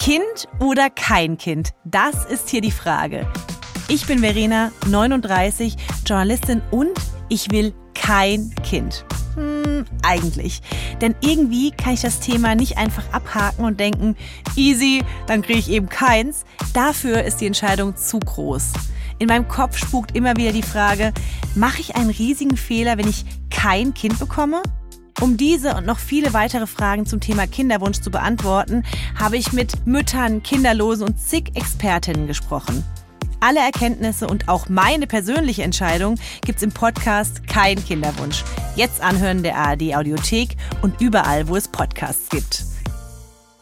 Kind oder kein Kind? Das ist hier die Frage. Ich bin Verena, 39, Journalistin und ich will kein Kind. Hm, eigentlich. Denn irgendwie kann ich das Thema nicht einfach abhaken und denken, easy, dann kriege ich eben keins. Dafür ist die Entscheidung zu groß. In meinem Kopf spukt immer wieder die Frage, mache ich einen riesigen Fehler, wenn ich kein Kind bekomme? Um diese und noch viele weitere Fragen zum Thema Kinderwunsch zu beantworten, habe ich mit Müttern, Kinderlosen und zig Expertinnen gesprochen. Alle Erkenntnisse und auch meine persönliche Entscheidung gibt's im Podcast Kein Kinderwunsch. Jetzt anhören der ARD Audiothek und überall, wo es Podcasts gibt.